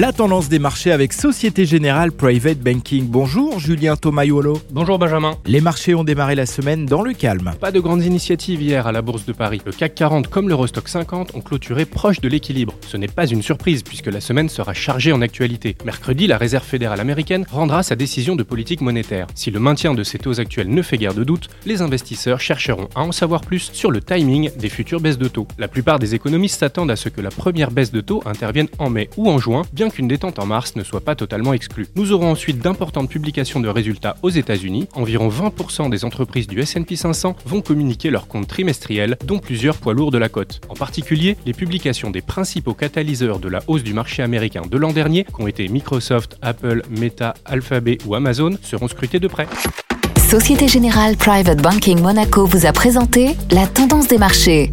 La tendance des marchés avec Société Générale Private Banking. Bonjour Julien Tomayolo. Bonjour Benjamin. Les marchés ont démarré la semaine dans le calme. Pas de grandes initiatives hier à la Bourse de Paris. Le CAC 40 comme l'Eurostock 50 ont clôturé proche de l'équilibre. Ce n'est pas une surprise puisque la semaine sera chargée en actualité. Mercredi, la Réserve fédérale américaine rendra sa décision de politique monétaire. Si le maintien de ses taux actuels ne fait guère de doute, les investisseurs chercheront à en savoir plus sur le timing des futures baisses de taux. La plupart des économistes s'attendent à ce que la première baisse de taux intervienne en mai ou en juin, bien qu'une détente en mars ne soit pas totalement exclue. Nous aurons ensuite d'importantes publications de résultats aux États-Unis. Environ 20% des entreprises du S&P 500 vont communiquer leurs comptes trimestriels, dont plusieurs poids lourds de la cote. En particulier, les publications des principaux catalyseurs de la hausse du marché américain de l'an dernier, qui ont été Microsoft, Apple, Meta, Alphabet ou Amazon, seront scrutées de près. Société Générale Private Banking Monaco vous a présenté la tendance des marchés.